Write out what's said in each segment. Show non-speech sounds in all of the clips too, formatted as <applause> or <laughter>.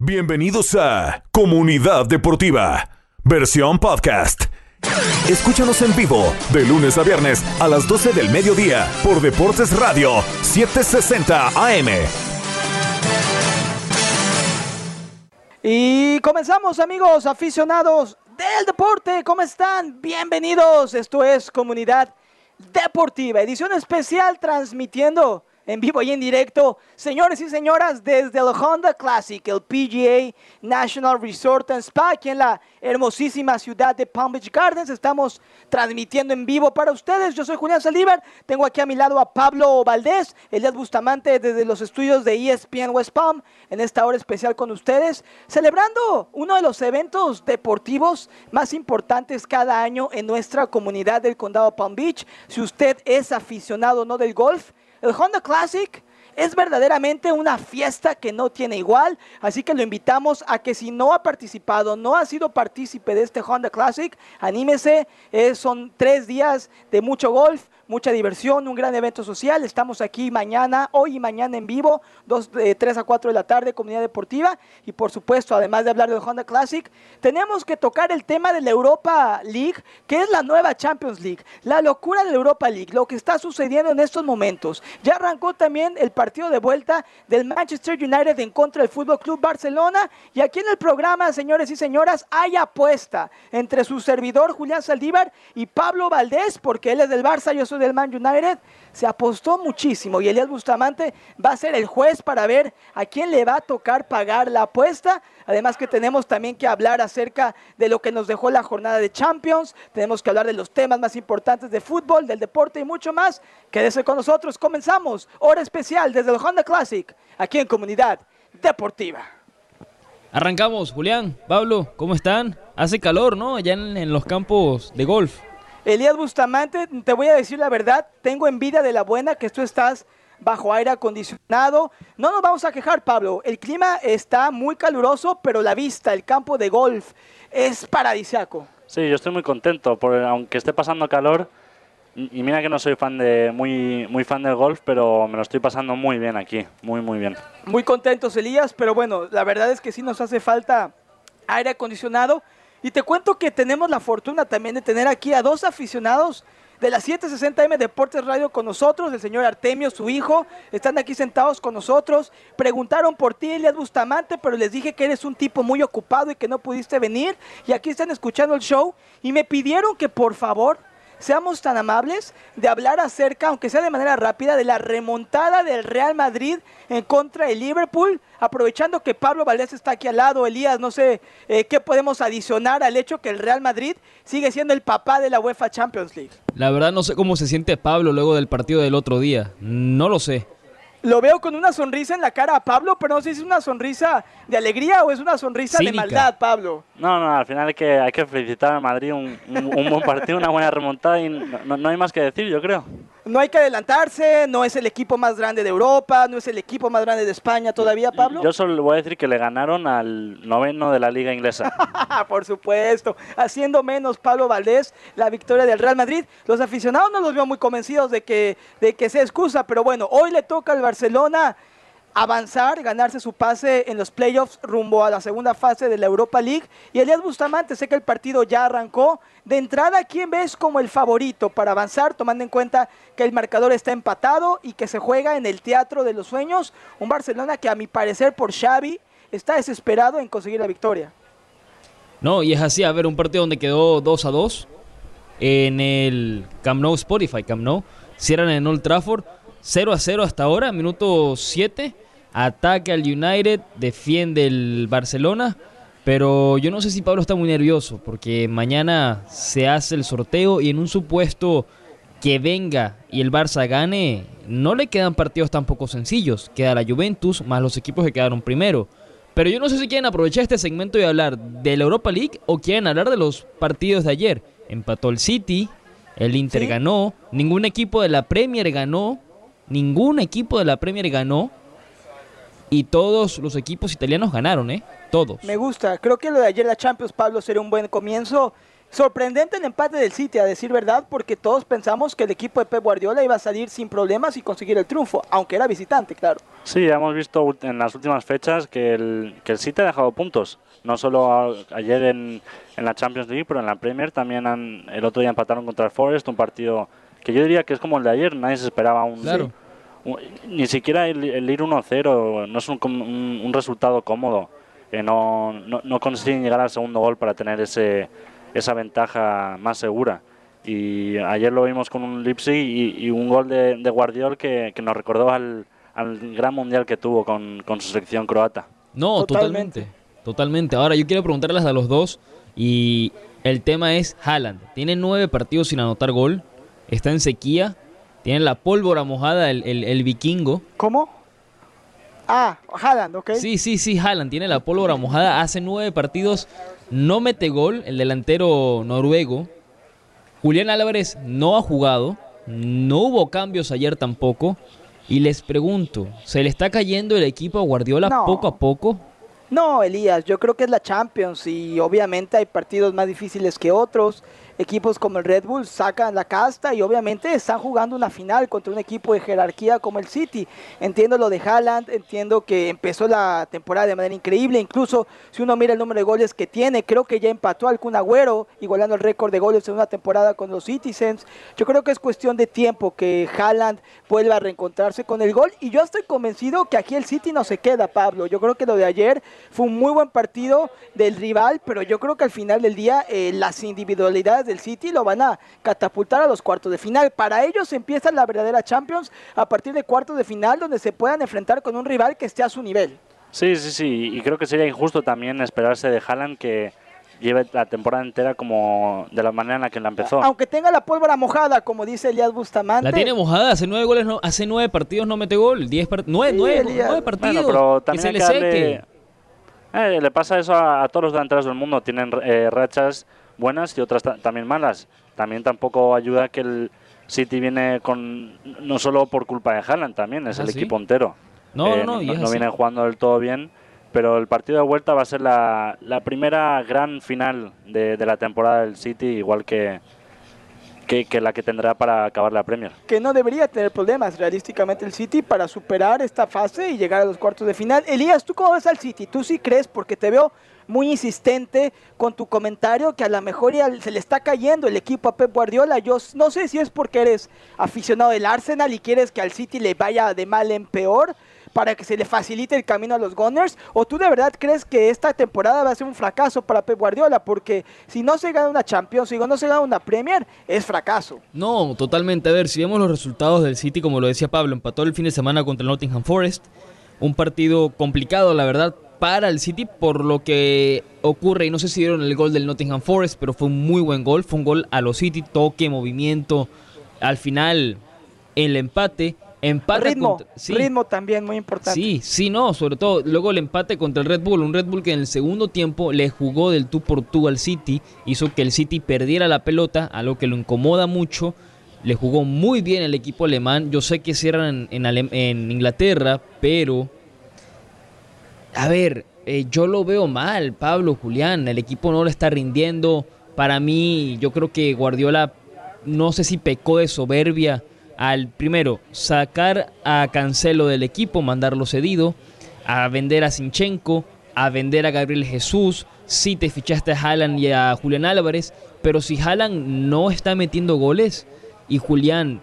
Bienvenidos a Comunidad Deportiva, versión podcast. Escúchanos en vivo de lunes a viernes a las 12 del mediodía por Deportes Radio 760 AM. Y comenzamos amigos aficionados del deporte, ¿cómo están? Bienvenidos, esto es Comunidad Deportiva, edición especial transmitiendo en vivo y en directo. Señores y señoras, desde el Honda Classic, el PGA National Resort and Spa, aquí en la hermosísima ciudad de Palm Beach Gardens, estamos transmitiendo en vivo para ustedes. Yo soy Julián Salívar, tengo aquí a mi lado a Pablo Valdés, Elías Bustamante desde los estudios de ESPN West Palm, en esta hora especial con ustedes, celebrando uno de los eventos deportivos más importantes cada año en nuestra comunidad del condado Palm Beach. Si usted es aficionado no del golf, el Honda Classic es verdaderamente una fiesta que no tiene igual, así que lo invitamos a que si no ha participado, no ha sido partícipe de este Honda Classic, anímese, eh, son tres días de mucho golf, mucha diversión, un gran evento social. Estamos aquí mañana, hoy y mañana en vivo, dos, de 3 a 4 de la tarde, comunidad deportiva. Y por supuesto, además de hablar del Honda Classic, tenemos que tocar el tema de la Europa League, que es la nueva Champions League. La locura de la Europa League, lo que está sucediendo en estos momentos. Ya arrancó también el partido de vuelta del Manchester United en contra del Fútbol Club Barcelona. Y aquí en el programa, señores y señoras, hay apuesta entre su servidor Julián Saldívar y Pablo Valdés, porque él es del Barça, yo soy del Man United, se apostó muchísimo y Elías Bustamante va a ser el juez para ver a quién le va a tocar pagar la apuesta. Además que tenemos también que hablar acerca de lo que nos dejó la jornada de Champions, tenemos que hablar de los temas más importantes de fútbol, del deporte y mucho más. Quédese con nosotros, comenzamos, hora especial desde el Honda Classic, aquí en Comunidad Deportiva. Arrancamos, Julián, Pablo, ¿cómo están? Hace calor, ¿no? Allá en los campos de golf. Elías Bustamante, te voy a decir la verdad, tengo envidia de la buena que tú estás bajo aire acondicionado. No nos vamos a quejar, Pablo. El clima está muy caluroso, pero la vista, el campo de golf es paradisiaco. Sí, yo estoy muy contento, porque aunque esté pasando calor, y mira que no soy fan de muy muy fan del golf, pero me lo estoy pasando muy bien aquí, muy muy bien. Muy contentos, Elías, pero bueno, la verdad es que sí nos hace falta aire acondicionado. Y te cuento que tenemos la fortuna también de tener aquí a dos aficionados de la 760M Deportes Radio con nosotros, el señor Artemio, su hijo, están aquí sentados con nosotros. Preguntaron por ti, Elias Bustamante, pero les dije que eres un tipo muy ocupado y que no pudiste venir. Y aquí están escuchando el show y me pidieron que por favor seamos tan amables de hablar acerca, aunque sea de manera rápida, de la remontada del Real Madrid en contra del Liverpool, aprovechando que Pablo Valdés está aquí al lado, Elías, no sé eh, qué podemos adicionar al hecho que el Real Madrid sigue siendo el papá de la UEFA Champions League. La verdad no sé cómo se siente Pablo luego del partido del otro día, no lo sé. Lo veo con una sonrisa en la cara a Pablo, pero no sé si es una sonrisa de alegría o es una sonrisa de maldad, Pablo. No, no, al final hay que, hay que felicitar a Madrid, un, buen partido, una buena remontada y no hay más que decir, yo creo no hay que adelantarse, no es el equipo más grande de Europa, no es el equipo más grande de España todavía, Pablo. Yo solo le voy a decir que le ganaron al noveno de la liga inglesa. <laughs> Por supuesto, haciendo menos Pablo Valdés la victoria del Real Madrid. Los aficionados no los veo muy convencidos de que, de que sea excusa, pero bueno, hoy le toca al Barcelona avanzar, ganarse su pase en los playoffs rumbo a la segunda fase de la Europa League. Y Elías Bustamante, sé que el partido ya arrancó. De entrada, ¿quién ves como el favorito para avanzar, tomando en cuenta que el marcador está empatado y que se juega en el Teatro de los Sueños? Un Barcelona que a mi parecer por Xavi está desesperado en conseguir la victoria. No, y es así, a ver, un partido donde quedó 2 a 2 en el Camp Spotify, Camp Nou, cierran en Old Trafford 0 a 0 hasta ahora, minuto 7. Ataque al United, defiende el Barcelona. Pero yo no sé si Pablo está muy nervioso porque mañana se hace el sorteo y en un supuesto que venga y el Barça gane, no le quedan partidos tampoco sencillos. Queda la Juventus más los equipos que quedaron primero. Pero yo no sé si quieren aprovechar este segmento y hablar de la Europa League o quieren hablar de los partidos de ayer. Empató el City, el Inter ganó, ningún equipo de la Premier ganó, Ningún equipo de la Premier ganó y todos los equipos italianos ganaron, ¿eh? Todos. Me gusta. Creo que lo de ayer la Champions, Pablo, sería un buen comienzo. Sorprendente el empate del City, a decir verdad, porque todos pensamos que el equipo de Pep Guardiola iba a salir sin problemas y conseguir el triunfo, aunque era visitante, claro. Sí, hemos visto en las últimas fechas que el, que el City ha dejado puntos. No solo a- ayer en, en la Champions League, pero en la Premier también han, el otro día empataron contra el Forest, un partido que yo diría que es como el de ayer, nadie se esperaba un... Claro. un- ni siquiera el, el ir 1-0, no es un, un- un resultado cómodo. que no, no, no consiguen llegar al segundo gol para tener ese, esa ventaja más segura. Y ayer lo vimos con un Leipzig y, y un gol de, de Guardiol que, que nos recordó al, al gran mundial que tuvo con, con su selección croata. No, Totalmente. totalmente. Totalmente. Ahora, yo quiero preguntarles a los dos. Y el tema es Haaland. Tiene nueve partidos sin anotar gol. Está en sequía. Tiene la pólvora mojada, el, el- el vikingo. ¿Cómo? Ah, Haaland, ¿ok? Sí, sí, sí, Haaland tiene la pólvora mojada. Hace nueve partidos. No mete gol. El delantero noruego. Julián Álvarez no ha jugado. No hubo cambios ayer tampoco. Y les pregunto, ¿se le está cayendo el equipo a Guardiola No. poco a poco? No, Elías, yo creo que es la Champions y obviamente hay partidos más difíciles que otros. Equipos como el Red Bull sacan la casta y obviamente están jugando una final contra un equipo de jerarquía como el City. Entiendo lo de Haaland, entiendo que empezó la temporada de manera increíble, incluso si uno mira el número de goles que tiene, creo que ya empató al Kun Agüero, igualando el récord de goles en una temporada con los Citizens. Yo creo que es cuestión de tiempo que Haaland vuelva a reencontrarse con el gol y yo estoy convencido que aquí el City no se queda, Pablo. Yo creo que lo de ayer fue un muy buen partido del rival, pero yo creo que al final del día eh, las individualidades del City lo van a catapultar a los cuartos de final. Para ellos empieza la verdadera Champions a partir de cuartos de final donde se puedan enfrentar con un rival que esté a su nivel. Sí, sí, sí. Y creo que sería injusto también esperarse de Haaland que lleve la temporada entera como de la manera en la que la empezó. Aunque tenga la pólvora mojada, como dice Elias Bustamante. La tiene mojada, hace nueve goles, no, hace nueve partidos no mete gol, diez part- nueve, Sí, nueve, nueve Bueno, partidos, pero que también se hay le que darle- seque. Eh, le pasa eso a, a todos los delanteros del mundo. Tienen eh, rachas buenas y otras ta- también malas. También tampoco ayuda que el City viene con no solo por culpa de Haaland, también es Ah, el ¿sí? equipo entero. No, Eh, no, no, no así. vienen jugando del todo bien. Pero el partido de vuelta va a ser la, la primera gran final de, de la temporada del City, igual que, que, la que tendrá para acabar la Premier. que no debería tener problemas realísticamente el City para superar esta fase y llegar a los cuartos de final. Elías, ¿tú cómo ves al City? ¿Tú sí crees? Porque te veo muy insistente con tu comentario que a lo mejor ya se le está cayendo el equipo a Pep Guardiola. Yo no sé si es porque eres aficionado del Arsenal y quieres que al City le vaya de mal en peor para que se le facilite el camino a los Gunners o tú de verdad crees que esta temporada va a ser un fracaso para Pep Guardiola porque si no se gana una Champions, si no se gana una Premier, es fracaso. No, totalmente. A ver, si vemos los resultados del City, como lo decía Pablo, empató el fin de semana contra el Nottingham Forest. Un partido complicado, la verdad, para el City por lo que ocurre. Y no sé si vieron el gol del Nottingham Forest, pero fue un muy buen gol. Fue un gol a los City, toque, movimiento. Al final, el empate. Empata ritmo, contra- sí. ritmo también muy importante. Sí, sí, no, sobre todo luego el empate contra el Red Bull, un Red Bull que en el segundo tiempo le jugó del tú por tú al City, hizo que el City perdiera la pelota, algo que lo incomoda mucho, le jugó muy bien el equipo alemán, yo sé que cierran en, en Inglaterra, pero a ver, eh, yo lo veo mal, Pablo, Julián, el equipo no le está rindiendo, para mí yo creo que Guardiola no sé si pecó de soberbia al primero sacar a Cancelo del equipo, mandarlo cedido, a vender a Sinchenko, a vender a Gabriel Jesús, si te fichaste a Haaland y a Julián Álvarez, pero si Haaland no está metiendo goles y Julián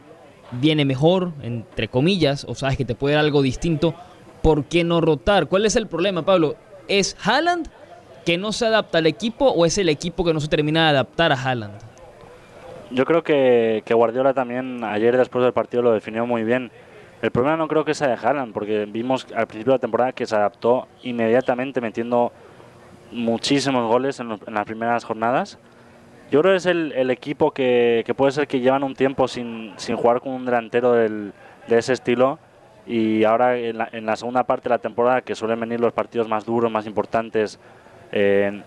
viene mejor, entre comillas, o sabes que te puede dar algo distinto, ¿por qué no rotar? ¿Cuál es el problema, Pablo? ¿Es Haaland que no se adapta al equipo o es el equipo que no se termina de adaptar a Haaland? Yo creo que, que Guardiola también ayer después del partido lo definió muy bien. El problema no creo que sea de Haaland, porque vimos al principio de la temporada que se adaptó inmediatamente metiendo muchísimos goles en, en las primeras jornadas. Yo creo que es el, el equipo que, que puede ser que llevan un tiempo sin, sin jugar con un delantero del- de ese estilo y ahora en la, en la segunda parte de la temporada que suelen venir los partidos más duros, más importantes, eh,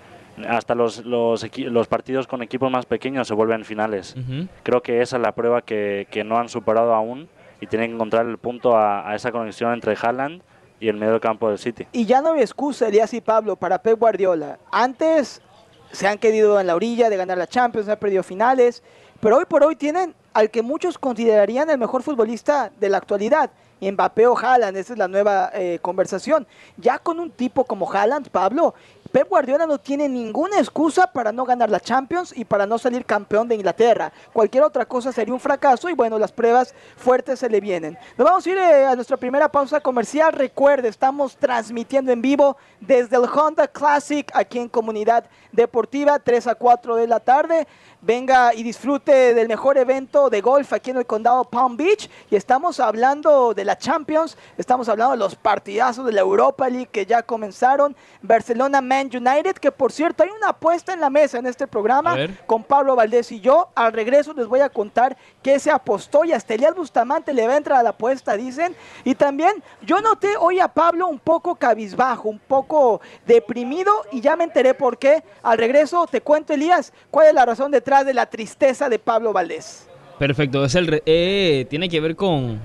hasta los, los, equi- los partidos con equipos más pequeños se vuelven finales. Creo que esa es la prueba que, que no han superado aún y tienen que encontrar el punto a, a esa conexión entre Haaland y el medio del campo del City. Y ya no hay excusa, Elías y Pablo, para Pep Guardiola. Antes se han querido en la orilla de ganar la Champions, han perdido finales, pero hoy por hoy tienen al que muchos considerarían el mejor futbolista de la actualidad. Mbappé o Haaland, esa es la nueva eh, conversación. Ya con un tipo como Haaland, Pablo, Pep Guardiola no tiene ninguna excusa para no ganar la Champions y para no salir campeón de Inglaterra. Cualquier otra cosa sería un fracaso y bueno, las pruebas fuertes se le vienen. Nos vamos a ir eh, a nuestra primera pausa comercial. Recuerde, estamos transmitiendo en vivo desde el Honda Classic aquí en Comunidad Deportiva, 3 a 4 de la tarde venga y disfrute del mejor evento de golf aquí en el condado Palm Beach. Y estamos hablando de la Champions, estamos hablando de los partidazos de la Europa League que ya comenzaron. Barcelona Man United, que por cierto hay una apuesta en la mesa en este programa con Pablo Valdés y yo. Al regreso les voy a contar qué se apostó y hasta Elías Bustamante le va a entrar a la apuesta, dicen. Y también yo noté hoy a Pablo un poco cabizbajo, un poco deprimido y ya me enteré por qué. Al regreso te cuento, Elías, cuál es la razón de de la tristeza de Pablo Valdés. Perfecto, es el eh, tiene que ver con,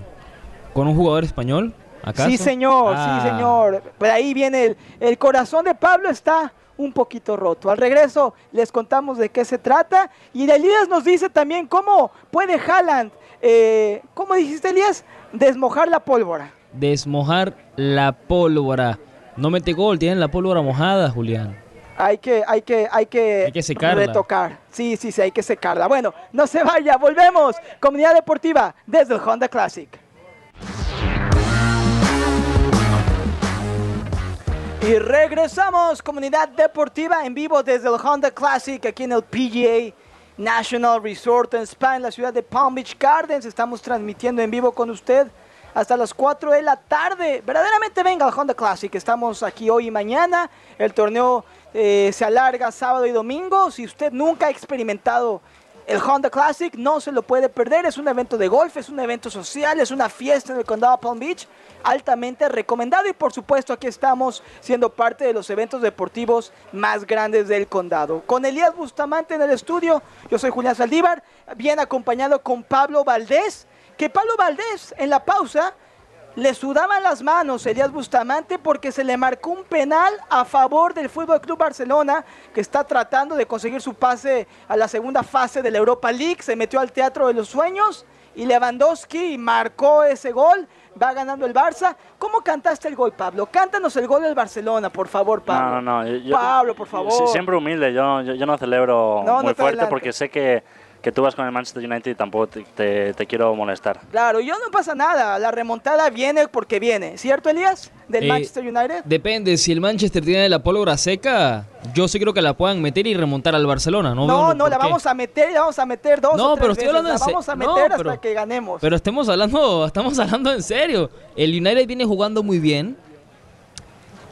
con un jugador español. ¿acaso? Sí, señor, sí, ah. señor. Por ahí viene el, el corazón de Pablo está un poquito roto. Al regreso les contamos de qué se trata y Elías nos dice también cómo puede Haaland, eh, ¿cómo dijiste Elías? Desmojar la pólvora. Desmojar la pólvora. No mete gol, tienen la pólvora mojada, Julián hay que, hay que, hay que, retocar. Sí, sí, sí, hay que secarla. Bueno, no se vaya, volvemos. Comunidad Deportiva desde el Honda Classic. Y regresamos, comunidad deportiva en vivo desde el Honda Classic aquí en el PGA National Resort en Spa, en la ciudad de Palm Beach Gardens. Estamos transmitiendo en vivo con usted hasta las 4 de la tarde. Verdaderamente venga al Honda Classic. Estamos aquí hoy y mañana. El torneo eh, se alarga sábado y domingo. Si usted nunca ha experimentado el Honda Classic, no se lo puede perder. Es un evento de golf, es un evento social, es una fiesta en el condado Palm Beach. Altamente recomendado y por supuesto aquí estamos siendo parte de los eventos deportivos más grandes del condado. Con Elías Bustamante en el estudio, yo soy Julián Saldívar, bien acompañado con Pablo Valdés, que Pablo Valdés en la pausa le sudaban las manos Elías Bustamante porque se le marcó un penal a favor del Fútbol Club Barcelona que está tratando de conseguir su pase a la segunda fase de la Europa League. Se metió al Teatro de los Sueños y Lewandowski marcó ese gol. Va ganando el Barça. ¿Cómo cantaste el gol, Pablo? Cántanos el gol del Barcelona, por favor, Pablo. No, no, Pablo, por favor. Siempre humilde. Yo, yo, no celebro muy fuerte porque sé que que tú vas con el Manchester United y tampoco te, quiero molestar. Claro, yo no pasa nada. La remontada viene porque viene. ¿Cierto, Elías? Del eh, Manchester United. Depende. Si el Manchester tiene la pólvora seca, yo sí creo que la puedan meter y remontar al Barcelona. No, no, no la vamos a meter y la vamos a meter dos no, o tres pero estoy hablando veces. La vamos a meter hasta que ganemos. Pero estemos hablando, <laughs> estamos hablando en serio. El United viene jugando muy bien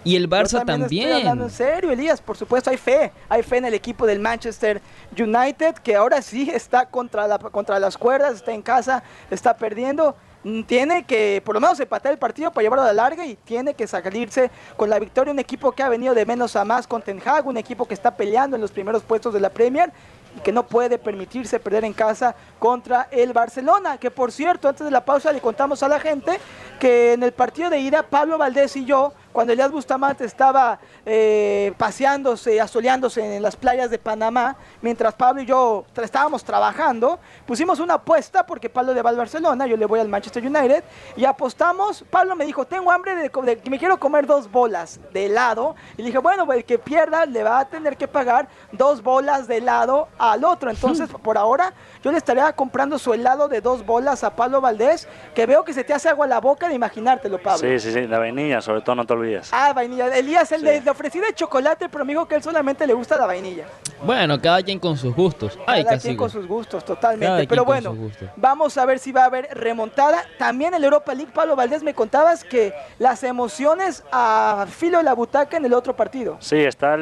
y el Barça también. Estoy hablando en serio, Elías. Por supuesto, hay fe. Hay fe en el equipo del Manchester United, que ahora sí está contra, la, contra las cuerdas, está en casa, está perdiendo. Mm, tiene que por lo menos empatar el partido para llevarlo a la larga y tiene que salirse con la victoria. Un equipo que ha venido de menos a más con Ten Hag, un equipo que está peleando en los primeros puestos de la Premier y que no puede permitirse perder en casa contra el Barcelona. Que por cierto, antes de la pausa le contamos a la gente que en el partido de ida, Pablo Valdés y yo cuando Elías Bustamante estaba eh, paseándose, asoleándose en las playas de Panamá, mientras Pablo y yo estábamos trabajando, pusimos una apuesta porque Pablo le va al Barcelona, yo le voy al Manchester United, y apostamos, Pablo me dijo, tengo hambre de, que me quiero comer dos bolas de helado, y le dije, bueno, el que pierda le va a tener que pagar dos bolas de helado al otro, entonces por ahora yo le estaría comprando su helado de dos bolas a Pablo Valdés, que veo que se te hace agua a la boca de imaginártelo, Pablo. Sí, sí, sí, la vainilla, sobre todo no te olvides. Ah, vainilla. Elías, él le, ofrecí de chocolate, pero me dijo que él solamente le gusta la vainilla. Bueno, cada quien con sus gustos. cada quien con sus gustos, totalmente. pero bueno, vamos a ver si va a haber remontada. También el Europa League, Pablo Valdés, me contabas que las emociones a filo de la butaca en el otro partido. Sí, está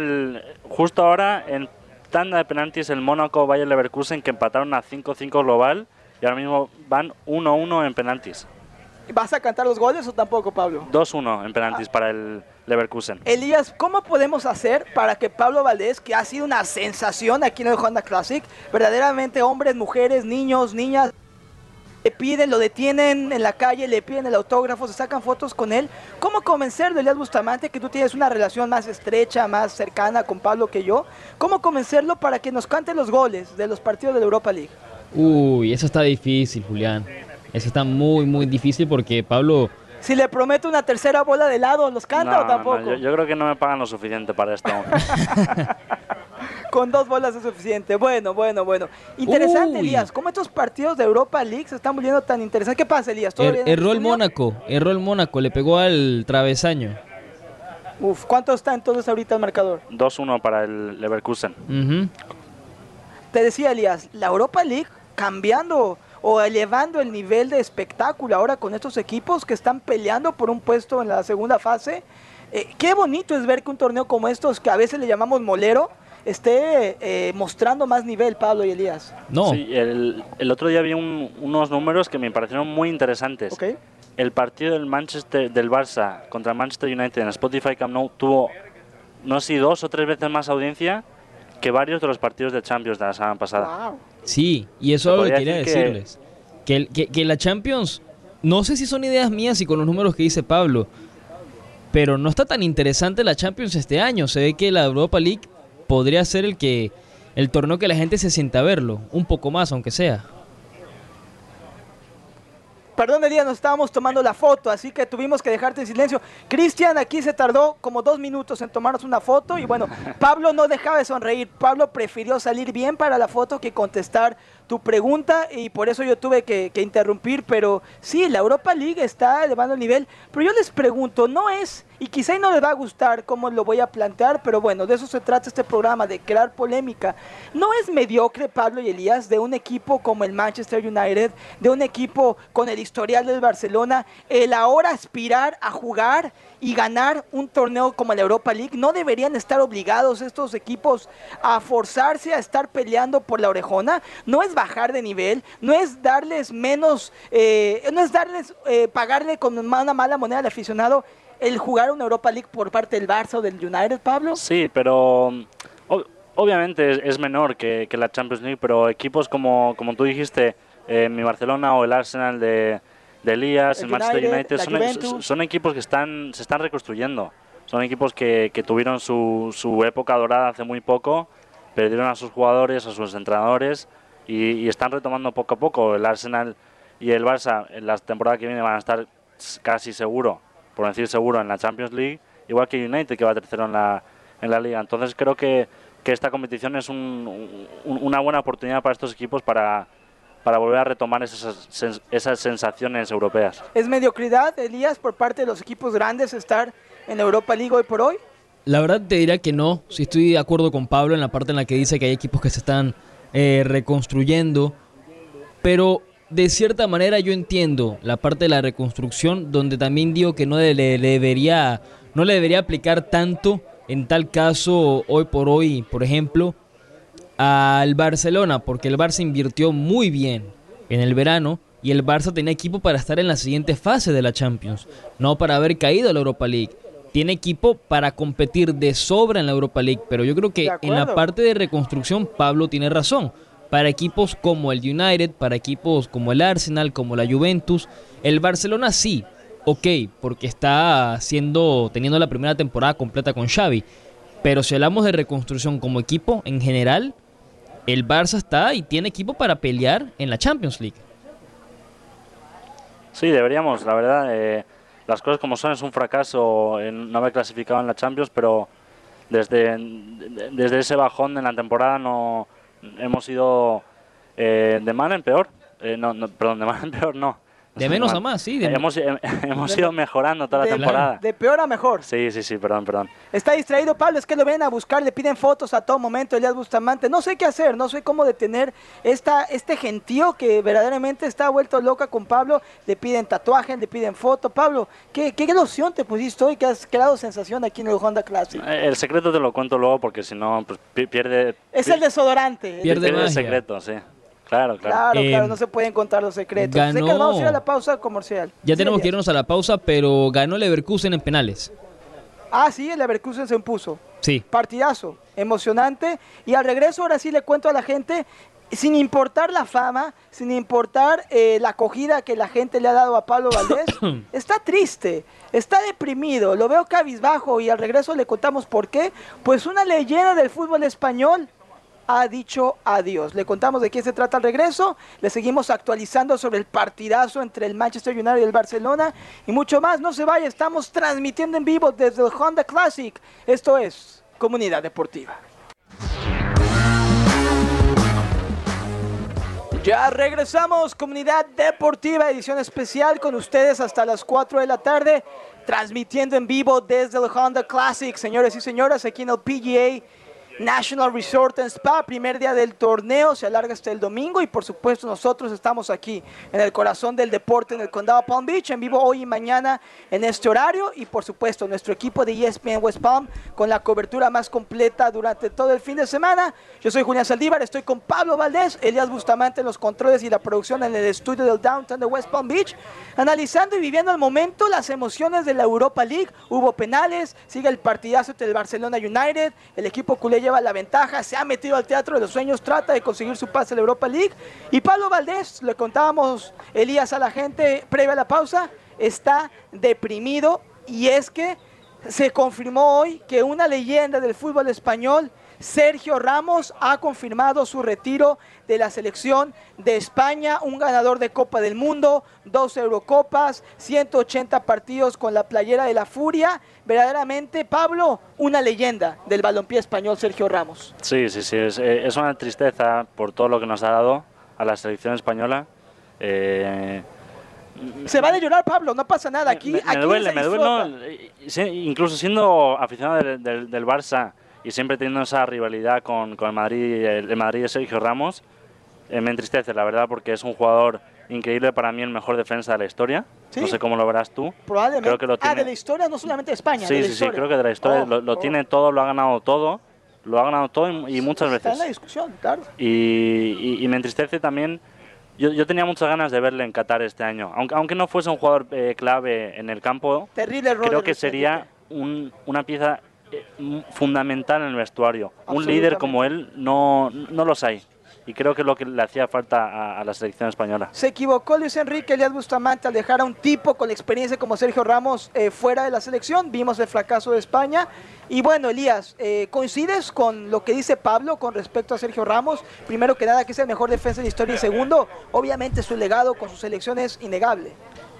justo ahora en tanda de penaltis el Mónaco Bayer Leverkusen que empataron a 5-5 global y ahora mismo van 1-1 en penaltis. ¿Vas a cantar los goles o tampoco, Pablo? 2-1 en penaltis ah. para el Leverkusen. Elías, ¿cómo podemos hacer para que Pablo Valdés, que ha sido una sensación aquí en el Honda Classic, verdaderamente hombres, mujeres, niños, niñas, le piden, lo detienen en la calle, le piden el autógrafo, se sacan fotos con él. ¿Cómo convencerlo, Elias Bustamante, que tú tienes una relación más estrecha, más cercana con Pablo que yo? ¿Cómo convencerlo para que nos cante los goles de los partidos de la Europa League? Uy, eso está difícil, Julián. Eso está muy, muy difícil porque Pablo... Si le prometo una tercera bola de helado, ¿los canta No, o tampoco? no, yo, yo creo que no me pagan lo suficiente para esto. <laughs> Con dos bolas es suficiente. Bueno, bueno, bueno. Interesante, Uy. Elías. ¿Cómo estos partidos de Europa League se están volviendo tan interesantes? ¿Qué pasa, Elías? ¿Todo Er- erró el estudio? Mónaco, erró el Mónaco, le pegó al travesaño. Uf, ¿cuánto está entonces ahorita el marcador? 2-1 para el Leverkusen. Te decía, Elías, la Europa League cambiando o elevando el nivel de espectáculo ahora con estos equipos que están peleando por un puesto en la segunda fase. Eh, qué bonito es ver que un torneo como estos, que a veces le llamamos molero, esté eh, mostrando más nivel, Pablo y Elías. No, Sí, el, el otro día vi un- unos números que me parecieron muy interesantes. El partido del Manchester del Barça contra el Manchester United en Spotify Camp Nou tuvo no sé dos o tres veces más audiencia que varios de los partidos de Champions de la semana pasada. Wow. sí, y eso es lo que quería decir que- decirles. Que, que, que la Champions, no sé si son ideas mías y con los números que dice Pablo, pero no está tan interesante la Champions este año. Se ve que la Europa League podría ser el que el torneo que la gente se sienta a verlo, un poco más aunque sea. Perdón, Elías, nos estábamos tomando la foto, así que tuvimos que dejarte en silencio. Cristian aquí se tardó como dos minutos en tomarnos una foto y bueno, Pablo no dejaba de sonreír. Pablo prefirió salir bien para la foto que contestar tu pregunta y por eso yo tuve que, interrumpir. Pero sí, la Europa League está elevando el nivel. Pero yo les pregunto, no es, y quizá no les va a gustar cómo lo voy a plantear, pero bueno, de eso se trata este programa, de crear polémica. ¿No es mediocre Pablo y Elías de un equipo como el Manchester United, de un equipo con el historial del Barcelona, el ahora aspirar a jugar y ganar un torneo como la Europa League? ¿No deberían estar obligados estos equipos a forzarse a estar peleando por la orejona? ¿No bajar de nivel? ¿No es darles menos, eh, no es darles, eh, pagarle con una mala moneda al aficionado el jugar una Europa League por parte del Barça o del United, Pablo? Sí, pero mm, ob- obviamente es, menor que, que la Champions League, pero equipos como, como tú dijiste, eh, mi Barcelona o el Arsenal de, de Elías, El el Manchester United, United, son, son equipos que están, se están reconstruyendo. Son equipos que, que tuvieron su, su época dorada hace muy poco, perdieron a sus jugadores, a sus entrenadores y, y están retomando poco a poco. El Arsenal y el Barça en la temporada que viene van a estar casi seguro, por decir seguro, en la Champions League, igual que United que va tercero en la, en la liga. Entonces creo que, que esta competición es un- un- una buena oportunidad para estos equipos para, para volver a retomar esas, esas sensaciones europeas. ¿Es mediocridad, Elías, por parte de los equipos grandes estar en Europa League hoy por hoy? La verdad te diría que no, si estoy de acuerdo con Pablo en la parte en la que dice que hay equipos que se están eh, reconstruyendo, pero de cierta manera yo entiendo la parte de la reconstrucción donde también digo que no le, le debería no le debería aplicar tanto en tal caso hoy por hoy, por ejemplo, al Barcelona, porque el Barça invirtió muy bien en el verano y el Barça tenía equipo para estar en la siguiente fase de la Champions, no para haber caído a la Europa League. Tiene equipo para competir de sobra en la Europa League, pero yo creo que en la parte de reconstrucción Pablo tiene razón. Para equipos como el United, para equipos como el Arsenal, como la Juventus, el Barcelona sí, ok, porque está haciendo, teniendo la primera temporada completa con Xavi. Pero si hablamos de reconstrucción como equipo en general, el Barça está y tiene equipo para pelear en la Champions League. Sí, deberíamos, la verdad. eh, las cosas como son, es un fracaso en no haber clasificado en la Champions, pero desde, de- desde ese bajón en la temporada no hemos ido eh, de mal en peor. Eh, no, perdón, de mal en peor no. De menos a más, sí. de- hemos <laughs> hemos ido mejorando toda la de, temporada. de peor a mejor. Sí, sí, sí, perdón, perdón. Está distraído Pablo, es que lo ven a buscar, le piden fotos a todo momento, Elías Bustamante. No sé qué hacer, no sé cómo detener esta, este gentío que verdaderamente está vuelto loca con Pablo. Le piden tatuajes, le piden foto. Pablo, ¿qué, qué loción te pusiste hoy que has creado sensación aquí en el Honda Classic? Eh, El secreto te lo cuento luego porque si no, pues pi- pierde. Es el desodorante. Pierde pierde el secreto, sí. Claro, claro. Claro, Eh, claro, no se pueden contar los secretos. Sé que ganó- vamos a ir a la pausa comercial. Ya Sí, tenemos que irnos a la pausa, pero ganó Leverkusen en penales. Ah, sí, el Leverkusen se impuso. Sí. Partidazo, emocionante. Y al regreso, ahora sí le cuento a la gente, sin importar la fama, sin importar eh, la acogida que la gente le ha dado a Pablo Valdés, <coughs> está triste, está deprimido, lo veo cabizbajo y al regreso le contamos por qué. Pues una leyenda del fútbol español ha dicho adiós. Le contamos de qué se trata el regreso, le seguimos actualizando sobre el partidazo entre el Manchester United y el Barcelona y mucho más. No se vaya, estamos transmitiendo en vivo desde el Honda Classic. Esto es Comunidad Deportiva. Ya regresamos, comunidad deportiva, edición especial con ustedes hasta las 4 de la tarde, transmitiendo en vivo desde el Honda Classic, señores y señoras, aquí en el PGA National Resort and Spa, primer día del torneo, se alarga hasta el domingo y por supuesto nosotros estamos aquí en el corazón del deporte en el condado Palm Beach, en vivo hoy y mañana en este horario y por supuesto nuestro equipo de ESPN West Palm con la cobertura más completa durante todo el fin de semana. Yo soy Julián Saldívar, estoy con Pablo Valdés, Elías Bustamante en los controles y la producción en el estudio del Downtown de West Palm Beach, analizando y viviendo al momento las emociones de la Europa League. Hubo penales, sigue el partidazo entre el Barcelona United, el equipo culé lleva la ventaja, se ha metido al Teatro de los Sueños, trata de conseguir su pase a la Europa League. Y Pablo Valdés, le contábamos, Elías, a la gente previa a la pausa, está deprimido y es que se confirmó hoy que una leyenda del fútbol español Sergio Ramos ha confirmado su retiro de la selección de España, un ganador de Copa del Mundo, dos Eurocopas, 180 partidos con la playera de la Furia. Verdaderamente, Pablo, una leyenda del balompié español, Sergio Ramos. Sí, sí, sí, es, eh, es una tristeza por todo lo que nos ha dado a la selección española. Eh, se va a llorar, Pablo, no pasa nada. Aquí, me, aquí duele, se me duele. no, eh, incluso siendo aficionado del, del- del Barça y siempre teniendo esa rivalidad con, con el Madrid, el, el Madrid de Sergio Ramos, eh, me entristece, la verdad, porque es un jugador increíble, para mí el mejor defensa de la historia. ¿Sí? No sé cómo lo verás tú. Probablemente. Creo que lo Ah, tiene. de la historia, no solamente de España. de Sí, la sí, sí, creo que de la historia Oh, lo, lo oh. tiene todo, lo ha ganado todo, lo ha ganado todo y, y muchas Está en la veces. discusión, claro. Y, y- y me entristece también. Yo, yo tenía muchas ganas de verle en Qatar este año, aunque, aunque no fuese un jugador eh, clave en el campo, Terrible creo de que sería un- una pieza fundamental en el vestuario. Un líder como él no, no los hay. Y creo que es lo que le hacía falta a, a la selección española. Se equivocó Luis Enrique Elías Bustamante al dejar a un tipo con experiencia como Sergio Ramos eh, fuera de la selección. Vimos el fracaso de España. Y bueno, Elías, eh, ¿coincides con lo que dice Pablo con respecto a Sergio Ramos? Primero que nada, que es el mejor defensa de la historia. Y segundo, obviamente su legado con su selección es innegable.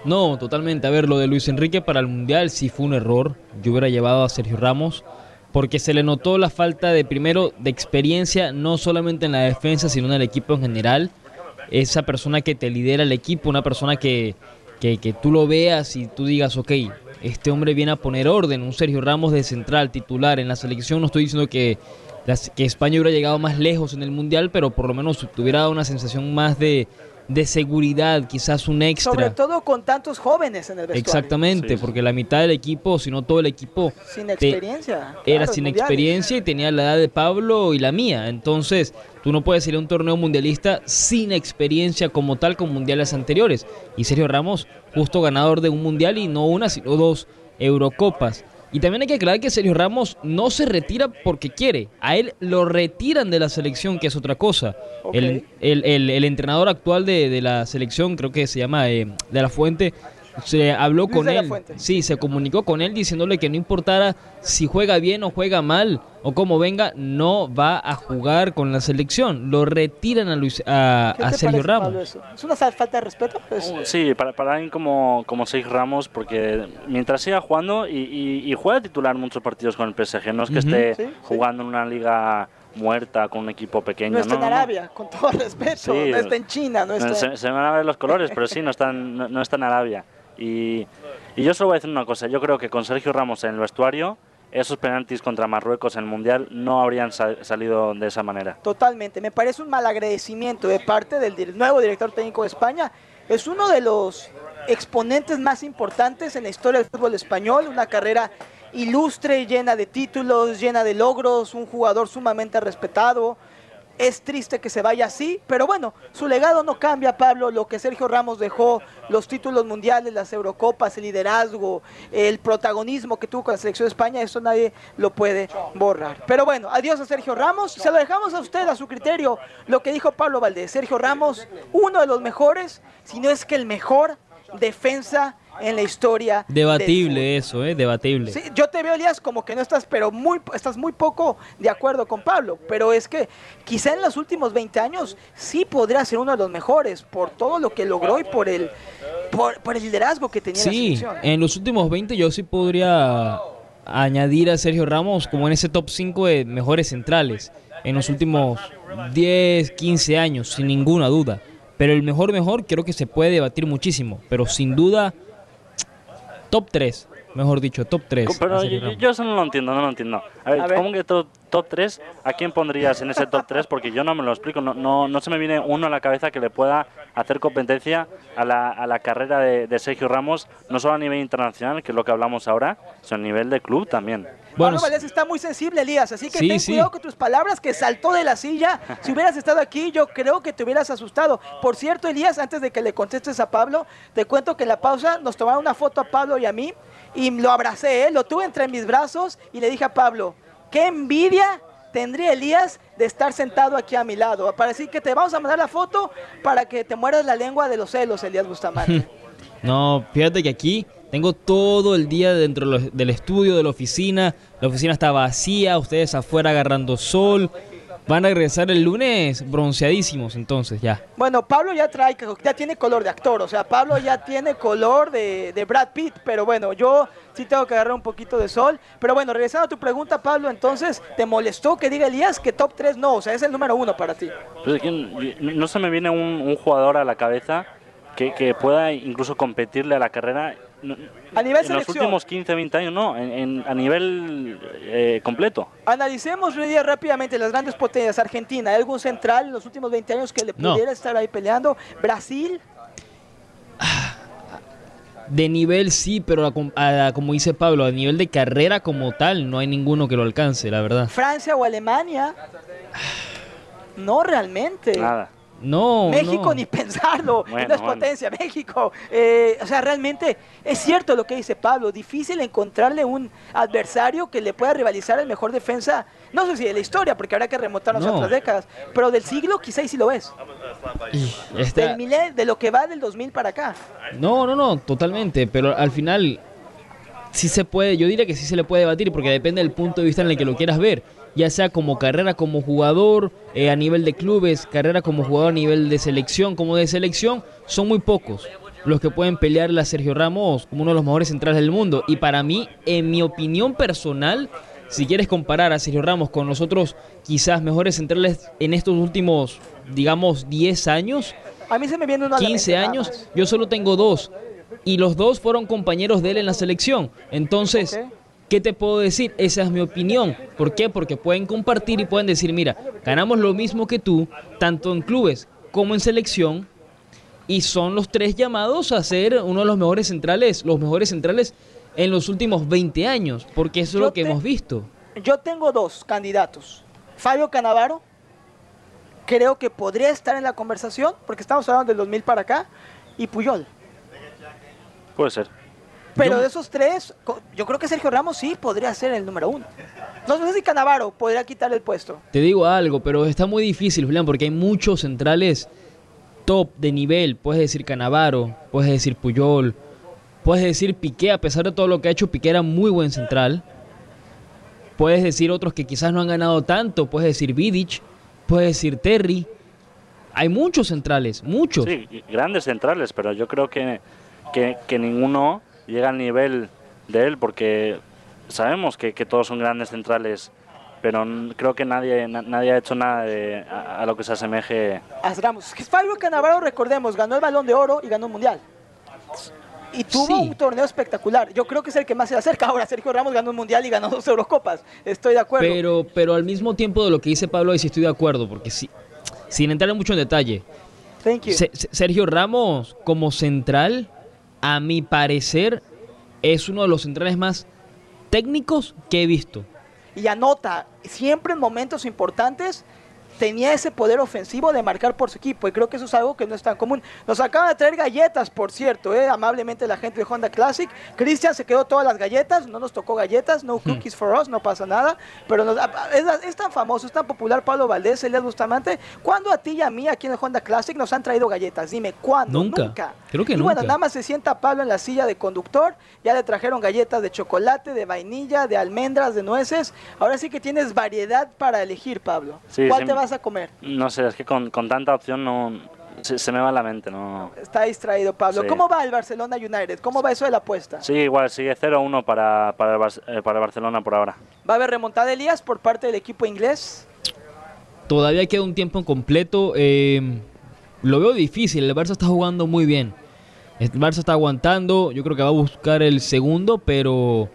No, totalmente. A ver, lo de Luis Enrique para el Mundial sí fue un error. Yo hubiera llevado a Sergio Ramos porque se le notó la falta de, primero, de experiencia, no solamente en la defensa, sino en el equipo en general. Esa persona que te lidera el equipo, una persona que, que, que tú lo veas y tú digas, ok, este hombre viene a poner orden, un Sergio Ramos de central, titular en la selección. No estoy diciendo que, que España hubiera llegado más lejos en el Mundial, pero por lo menos tuviera una sensación más de, de seguridad, quizás un extra. Sobre todo con tantos jóvenes en el vestuario. Exactamente, Sí, sí. porque la mitad del equipo, si no todo el equipo, Sin te- experiencia. era claro, sin mundiales. experiencia y tenía la edad de Pablo y la mía. Entonces, tú no puedes ir a un torneo mundialista sin experiencia como tal con mundiales anteriores. Y Sergio Ramos, justo ganador de un mundial y no una, sino dos Eurocopas. Y también hay que aclarar que Sergio Ramos no se retira porque quiere. A él lo retiran de la selección, que es otra cosa. El- el- el entrenador actual de, de la selección, creo que se llama eh, De La Fuente, se habló Luis con él. Fuente. Sí, se comunicó con él diciéndole que no importara si juega bien o juega mal o cómo venga, no va a jugar con la selección. Lo retiran a, Luis, a, ¿Qué a te Sergio parece, Ramos. Pablo, eso? ¿Es una falta de respeto? Pues, Sí, para, para alguien como, como Sergio Ramos, porque mientras siga jugando y, y, y juega titular muchos partidos con el PSG, no es que esté Sí, sí. jugando en una liga muerta con un equipo pequeño. no está no, en no. Arabia, con todo <laughs> respeto. Sí. no está en China, no está Se, se van a ver los colores, pero sí, no está en, no, no está en Arabia. Y, yo solo voy a decir una cosa, yo creo que con Sergio Ramos en el vestuario, esos penaltis contra Marruecos en el Mundial no habrían sa- salido de esa manera. Totalmente. Me parece un mal agradecimiento de parte del nuevo director técnico de España. Es uno de los exponentes más importantes en la historia del fútbol español. Una carrera ilustre, llena de títulos, llena de logros. Un jugador sumamente respetado. Es triste que se vaya así, pero bueno, su legado no cambia, Pablo. Lo que Sergio Ramos dejó, los títulos mundiales, las Eurocopas, el liderazgo, el protagonismo que tuvo con la selección de España, eso nadie lo puede borrar. Pero bueno, adiós a Sergio Ramos. Se lo dejamos a usted, a su criterio, lo que dijo Pablo Valdés. Sergio Ramos, uno de los mejores, si no es que el mejor defensa en la historia. Debatible eso, ¿eh? Debatible. Sí, yo te veo, Elías, como que no estás, pero muy, estás muy poco de acuerdo con Pablo. Pero es que quizá en los últimos 20 años sí podría ser uno de los mejores por todo lo que logró y por el, por, el liderazgo que tenía la selección. en los últimos 20 yo sí podría añadir a Sergio Ramos como en ese top 5 de mejores centrales en los últimos 10, 15 años, sin ninguna duda. Pero el mejor, mejor, creo que se puede debatir muchísimo. Pero sin duda, top 3, mejor dicho, top 3. Pero yo, eso no lo entiendo, no lo entiendo. A ver, ¿cómo que top, top 3? ¿A quién pondrías en ese top 3? Porque yo no me lo explico, no, no, no se me viene uno a la cabeza que le pueda hacer competencia a la, a la carrera de, Sergio Ramos, no solo a nivel internacional, que es lo que hablamos ahora, sino a nivel de club también. Bueno, Pablo está muy sensible, Elías, así que ten cuidado con tus palabras, que saltó de la silla. <laughs> Si hubieras estado aquí, yo creo que te hubieras asustado. Por cierto, Elías, antes de que le contestes a Pablo, te cuento que en la pausa nos tomaron una foto a Pablo y a mí y lo abracé, ¿eh? lo tuve entre mis brazos y le dije a Pablo, qué envidia tendría Elías de estar sentado aquí a mi lado. Para decir que te vamos a mandar la foto para que te mueras la lengua de los celos, Elías Bustamante. <laughs> no, fíjate que aquí tengo todo el día dentro del estudio, de la oficina. La oficina está vacía, ustedes afuera agarrando sol. Van a regresar el lunes bronceadísimos, entonces ya. Bueno, Pablo ya trae, ya tiene color de actor, o sea, Pablo ya tiene color de, de Brad Pitt, pero bueno, yo sí tengo que agarrar un poquito de sol. Pero bueno, regresando a tu pregunta, Pablo, entonces, ¿te molestó que diga Elías que top 3 no? O sea, es el número uno para ti. Pues no se me viene un, jugador a la cabeza que, que pueda incluso competirle a la carrera a nivel en los últimos 15, 20 años, no, en, a nivel eh, completo. Analicemos rápidamente las grandes potencias. Argentina, ¿hay algún central en los últimos 20 años que le pudiera estar ahí peleando? Brasil. De nivel sí, pero como dice Pablo, a nivel de carrera como tal, no hay ninguno que lo alcance, la verdad. Francia o Alemania. No realmente. Nada. No, México ni pensarlo, no es potencia, México. Eh, o sea, realmente es cierto lo que dice Pablo, difícil encontrarle un adversario que le pueda rivalizar el mejor defensa, no sé si de la historia, porque habrá que remontarnos a otras décadas, pero del siglo quizá sí lo es. de lo que va del 2000 para acá. No, no, no, totalmente, pero al final sí se puede, yo diría que sí se le puede debatir, porque depende del punto de vista en el que lo quieras ver ya sea como carrera como jugador eh, a nivel de clubes, carrera como jugador a nivel de selección, como de selección, son muy pocos los que pueden pelearle a Sergio Ramos como uno de los mejores centrales del mundo. Y para mí, en mi opinión personal, si quieres comparar a Sergio Ramos con los otros quizás mejores centrales en estos últimos, digamos, 10 años, a mí se me viene 15 años, yo solo tengo dos. Y los dos fueron compañeros de él en la selección. Entonces, ¿Qué te puedo decir? Esa es mi opinión. ¿Por qué? Porque pueden compartir y pueden decir, mira, ganamos lo mismo que tú, tanto en clubes como en selección, y son los tres llamados a ser uno de los mejores centrales, los mejores centrales en los últimos 20 años, porque eso es lo que hemos visto. Yo tengo dos candidatos. Fabio Canavaro, creo que podría estar en la conversación, porque estamos hablando del 2000 para acá, y Puyol. Puede ser. Pero de esos tres, yo creo que Sergio Ramos sí podría ser el número uno. No sé si Canavaro podría quitar el puesto. Te digo algo, pero está muy difícil, Julián, porque hay muchos centrales top de nivel. Puedes decir Canavaro, puedes decir Puyol, puedes decir Piqué, a pesar de todo lo que ha hecho, Piqué era muy buen central. Puedes decir otros que quizás no han ganado tanto, puedes decir Vidic, puedes decir Terry. Hay muchos centrales, muchos. Sí, grandes centrales, pero yo creo que, que, que ninguno llega al nivel de él, porque sabemos que, todos son grandes centrales, pero creo que nadie nadie ha hecho nada a, lo que se asemeje. A Ramos. Fabio Cannavaro, recordemos, ganó el Balón de Oro y ganó un Mundial. Y tuvo un torneo espectacular. Yo creo que es el que más se acerca. Ahora Sergio Ramos ganó un Mundial y ganó dos Eurocopas. Estoy de acuerdo. Pero, pero al mismo tiempo de lo que dice Pablo, ahí sí estoy de acuerdo, porque sí, sin entrar mucho en detalle, Sergio Ramos como central a mi parecer, es uno de los centrales más técnicos que he visto. Y anota, siempre en momentos importantes, tenía ese poder ofensivo de marcar por su equipo y creo que eso es algo que no es tan común. Nos acaban de traer galletas, por cierto, ¿eh? amablemente la gente de Honda Classic. Cristian se quedó todas las galletas, no nos tocó galletas, no cookies for us, no pasa nada, pero nos- es, es tan famoso, es tan popular Pablo Valdés, Elias Bustamante. ¿Cuándo a ti y a mí aquí en el Honda Classic nos han traído galletas? Dime, ¿cuándo? Nunca. Creo que y bueno, nunca. nada más se sienta Pablo en la silla de conductor, ya le trajeron galletas de chocolate, de vainilla, de almendras, de nueces. Ahora sí que tienes variedad para elegir, Pablo. Sí, ¿Cuál sí. te vas a comer? No sé, es que con, con tanta opción no se, se me va la mente, no. Está distraído, Pablo. Sí. ¿Cómo va el Barcelona United? ¿Cómo va eso de la apuesta? Sí, igual, sigue 0-1 para, para, el Bar- eh, para el Barcelona por ahora. ¿Va a haber remontada, Elías, por parte del equipo inglés? Todavía queda un tiempo completo. eh, lo veo difícil. El Barça está jugando muy bien. El Barça está aguantando. Yo creo que va a buscar el segundo, pero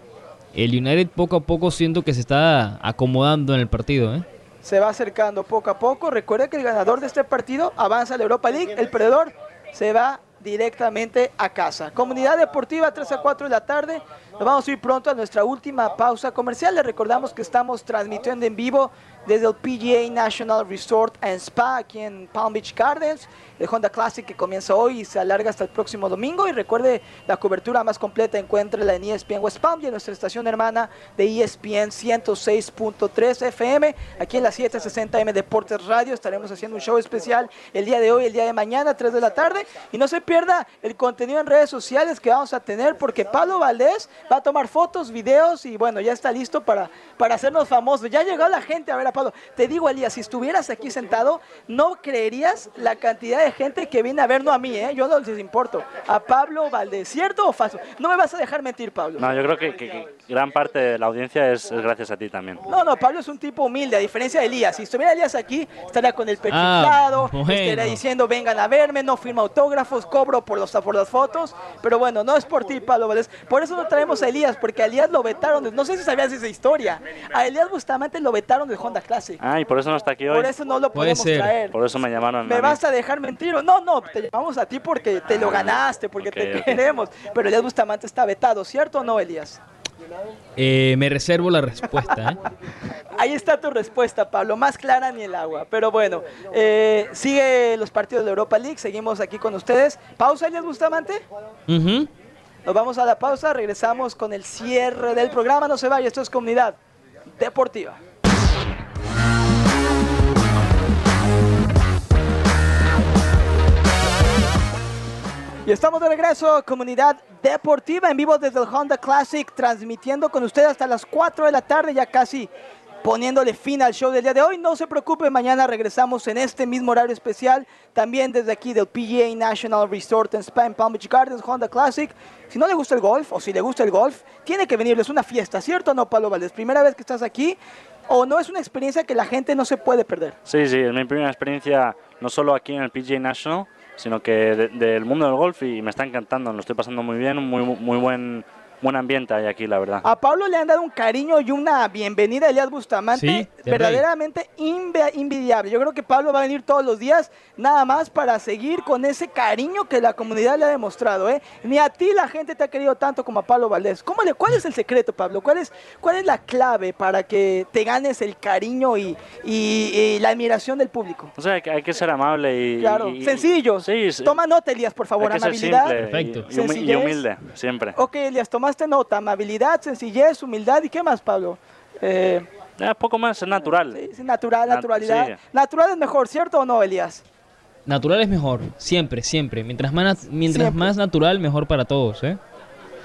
el United poco a poco siento que se está acomodando en el partido. ¿eh? Se va acercando poco a poco. Recuerde que el ganador de este partido avanza a la Europa League. El perdedor se va directamente a casa. Comunidad Deportiva 3 a 4 de la tarde. Nos vamos a ir pronto a nuestra última pausa comercial. Les recordamos que estamos transmitiendo en vivo desde el PGA National Resort and Spa aquí en Palm Beach Gardens. El Honda Classic que comienza hoy y se alarga hasta el próximo domingo. Y recuerde, la cobertura más completa encuentra en ESPN West Palm y en nuestra estación hermana de ESPN 106.3 FM. Aquí en la 760M Deportes Radio estaremos haciendo un show especial el día de hoy, el día de mañana, 3 de la tarde. Y no se pierda el contenido en redes sociales que vamos a tener porque Pablo Valdés va a tomar fotos, videos y bueno, ya está listo para, para hacernos famosos. Ya llegó la gente a ver a Pablo. Te digo, Elías, si estuvieras aquí sentado, no creerías la cantidad de gente que viene a ver, no a mí, ¿eh? yo no les importo, a Pablo Valdés. ¿Cierto o falso? No me vas a dejar mentir, Pablo. No, yo creo que, que- que gran parte de la audiencia es, es gracias a ti también. No, no, Pablo es un tipo humilde, a diferencia de Elías. Si estuviera Elías aquí, estaría con el pecho Ah, inflado, bueno. estaría diciendo, vengan a verme, no firma autógrafos, cobro por, los, por las fotos. Pero bueno, no es por ti, Pablo Valdés. Por eso no traemos a Elías, porque a Elías lo vetaron. de- no sé si sabías esa historia. A Elías Bustamante lo vetaron del Honda Classic. Ah, y por eso no está aquí hoy. Por eso no lo podemos ser. traer. Por eso me llamaron. ¿Me a vas a dejar mentir? No, no, te llamamos a ti porque te lo ganaste, porque ok, te ok. queremos. Pero Elías Bustamante está vetado, ¿cierto o no, Elías? Eh, me reservo la respuesta. ¿eh? <laughs> Ahí está tu respuesta, Pablo. Más clara ni el agua. Pero bueno, eh, sigue los partidos de la Europa League. Seguimos aquí con ustedes. Pausa, Elias Bustamante. Ujú. Nos vamos a la pausa. Regresamos con el cierre del programa. No se vaya, esto es Comunidad Deportiva. Y estamos de regreso, comunidad deportiva, en vivo desde el Honda Classic, transmitiendo con ustedes hasta las 4 de la tarde, ya casi poniéndole fin al show del día de hoy. No se preocupe, mañana regresamos en este mismo horario especial, también desde aquí del PGA National Resort and Spa en Palm Beach Gardens, Honda Classic. Si no le gusta el golf o si le gusta el golf, tiene que venir, es una fiesta, ¿cierto no, Pablo Valdés? Primera vez que estás aquí, o no es una experiencia que la gente no se puede perder. Sí, sí, es mi primera experiencia no solo aquí en el PGA National, sino que de- del mundo del golf y me está encantando, lo estoy pasando muy bien, muy, muy buen, buen ambiente hay aquí, la verdad. A Pablo le han dado un cariño y una bienvenida a Elias Bustamante Sí, verdaderamente invidiable. Yo creo que Pablo va a venir todos los días nada más para seguir con ese cariño que la comunidad le ha demostrado. ¿eh? Ni a ti la gente te ha querido tanto como a Pablo Valdés. ¿Cómo le, ¿Cuál es el secreto, Pablo? ¿Cuál es, cuál es la clave para que te ganes el cariño y, y- y la admiración del público? O sea, hay que, hay que ser amable y... Claro, y- sencillo. Sí, sí. Toma nota, Elías, por favor. hay que ser Amabilidad. simple y- Perfecto. Y, humilde, siempre. Ok, Elías, tomaste nota. Amabilidad, sencillez, humildad. ¿Y qué más, Pablo? Eh, Ya, poco más, es natural. Sí, natural, Nat- naturalidad. sí. Natural es mejor, ¿cierto o no, Elías? Natural es mejor, siempre, siempre. Mientras más, nat- mientras Siempre. más natural, mejor para todos. ¿eh?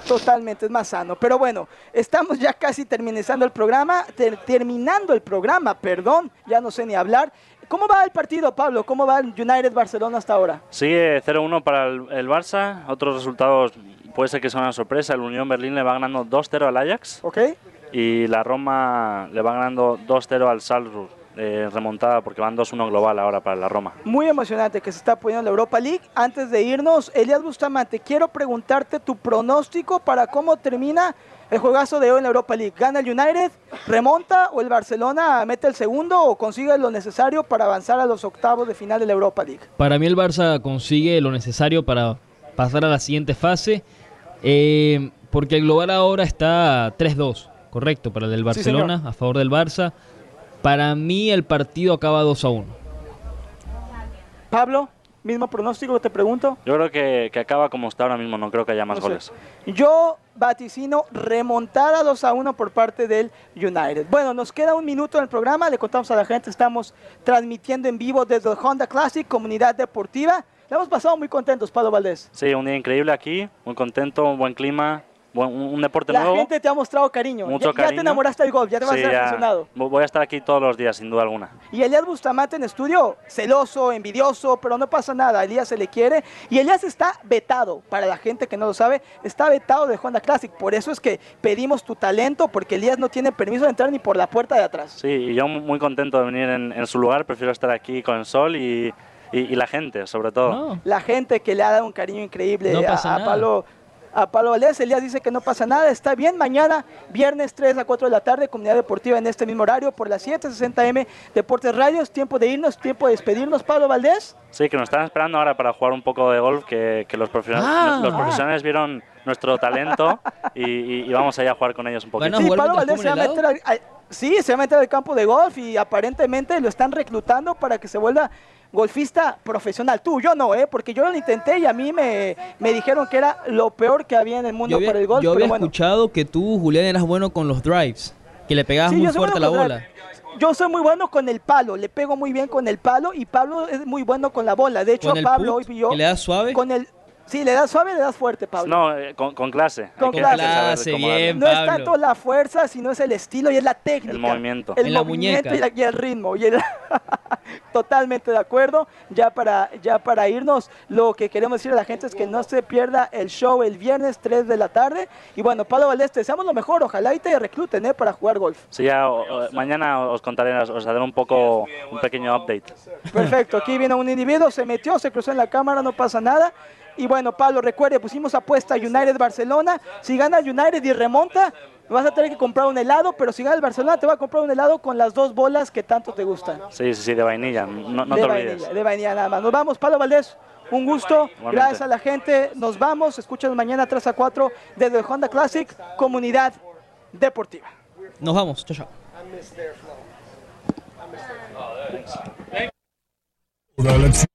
Totalmente, es más sano. Pero bueno, estamos ya casi terminando el programa, ter- terminando el programa, perdón, ya no sé ni hablar. ¿Cómo va el partido, Pablo? ¿Cómo va el United Barcelona hasta ahora? Sigue 0-1 para el, el Barça. Otros resultados puede ser que sea una sorpresa. El Unión Berlín le va ganando 2-0 al Ajax. ¿Ok? Y la Roma le va ganando 2-0 al Salzburg. eh, remontada porque van 2-1 global ahora para la Roma. Muy emocionante que se está poniendo la Europa League. Antes de irnos, Elías Bustamante, quiero preguntarte tu pronóstico para cómo termina el juegazo de hoy en la Europa League. ¿Gana el United? ¿Remonta? ¿O el Barcelona mete el segundo? ¿O consigue lo necesario para avanzar a los octavos de final de la Europa League? Para mí el Barça consigue lo necesario para pasar a la siguiente fase, eh, porque el global ahora está 3-2, correcto, para el del Sí. Barcelona, a favor del Barça. Para mí el partido acaba 2 a 1. Pablo, mismo pronóstico, te pregunto. Yo creo que, que acaba como está ahora mismo, no creo que haya más No sé. goles. Yo vaticino remontada 2 a 1 por parte del United. Bueno, nos queda un minuto en el programa. Le contamos a la gente, estamos transmitiendo en vivo desde el Honda Classic, comunidad deportiva. Le hemos pasado muy contentos, Pablo Valdés. Sí, un día increíble aquí, muy contento, un buen clima, buen- un, deporte La nuevo. gente te ha mostrado cariño. Mucho ya, ya te cariño. enamoraste del golf, ya te vas Sí, a ser ya aficionado. voy a estar aquí todos los días, sin duda alguna. Y Elías Bustamante en estudio, celoso, envidioso, pero no pasa nada. Elías se le quiere. Y Elías está vetado, para la gente que no lo sabe, está vetado de Honda Classic. Por eso es que pedimos tu talento, porque Elías no tiene permiso de entrar ni por la puerta de atrás. Sí, y yo muy contento de venir en, en su lugar, prefiero estar aquí con el sol y, y- y la gente, sobre todo. No, La gente que le ha dado un cariño increíble No a, pasa a nada. Pablo. A Pablo Valdés, Elías dice que no pasa nada, está bien. Mañana, viernes 3 a 4 de la tarde, Comunidad Deportiva en este mismo horario, por las 7:60M, Deportes Radios. Tiempo de irnos, tiempo de despedirnos, Pablo Valdés. Sí, que nos están esperando ahora para jugar un poco de golf, que, que los, profesionales, Ah. los profesionales vieron nuestro talento y, y- y vamos allá a jugar con ellos un poquito. Sí, jugar Pablo Valdés se va a meter al, al- sí, se va a meter al campo de golf y aparentemente lo están reclutando para que se vuelva golfista profesional. Tú, yo no, ¿eh? Porque yo lo intenté y a mí me, me dijeron que era lo peor que había en el mundo había, para el golf. yo pero había bueno. escuchado que tú, Julián, eras bueno con los drives, que le pegabas Sí, muy fuerte a bueno la bola. drive. Yo soy muy bueno con el palo, le pego muy bien con el palo y Pablo es muy bueno con la bola. De hecho, Con el Pablo hoy yo le das suave. con el sí, le das suave, le das fuerte, Pablo. No, eh, con, con clase. Con Hay que- clase. Clase, cómo bien. no es Pablo. tanto la fuerza, sino es el estilo y es la técnica. El movimiento. El En la movimiento muñeca. y, la- y el ritmo. Y el- <laughs> Totalmente de acuerdo. Ya para, ya para irnos, lo que queremos decir a la gente es que no se pierda el show el viernes 3 de la tarde. Y bueno, Pablo Valdés, te deseamos lo mejor. Ojalá y te recluten ¿eh? para jugar golf. Sí, ya o- o- mañana os contaré, os os daré un poco, un pequeño update. Perfecto, aquí viene un individuo, se metió, se cruzó en la cámara, no pasa nada. Y bueno, Pablo, recuerde, pusimos apuesta a United Barcelona. Si gana United y remonta, vas a tener que comprar un helado, pero si gana el Barcelona, te va a comprar un helado con las dos bolas que tanto te gustan. Sí, sí, sí, de vainilla, no, no de te vainilla, olvides. de vainilla nada más. Nos vamos, Pablo Valdés. Un gusto, Igualmente. gracias a la gente. Nos vamos, escúchanos mañana 3 a 4 desde el Honda Classic, Comunidad Deportiva. Nos vamos, chao, chao. Well, let's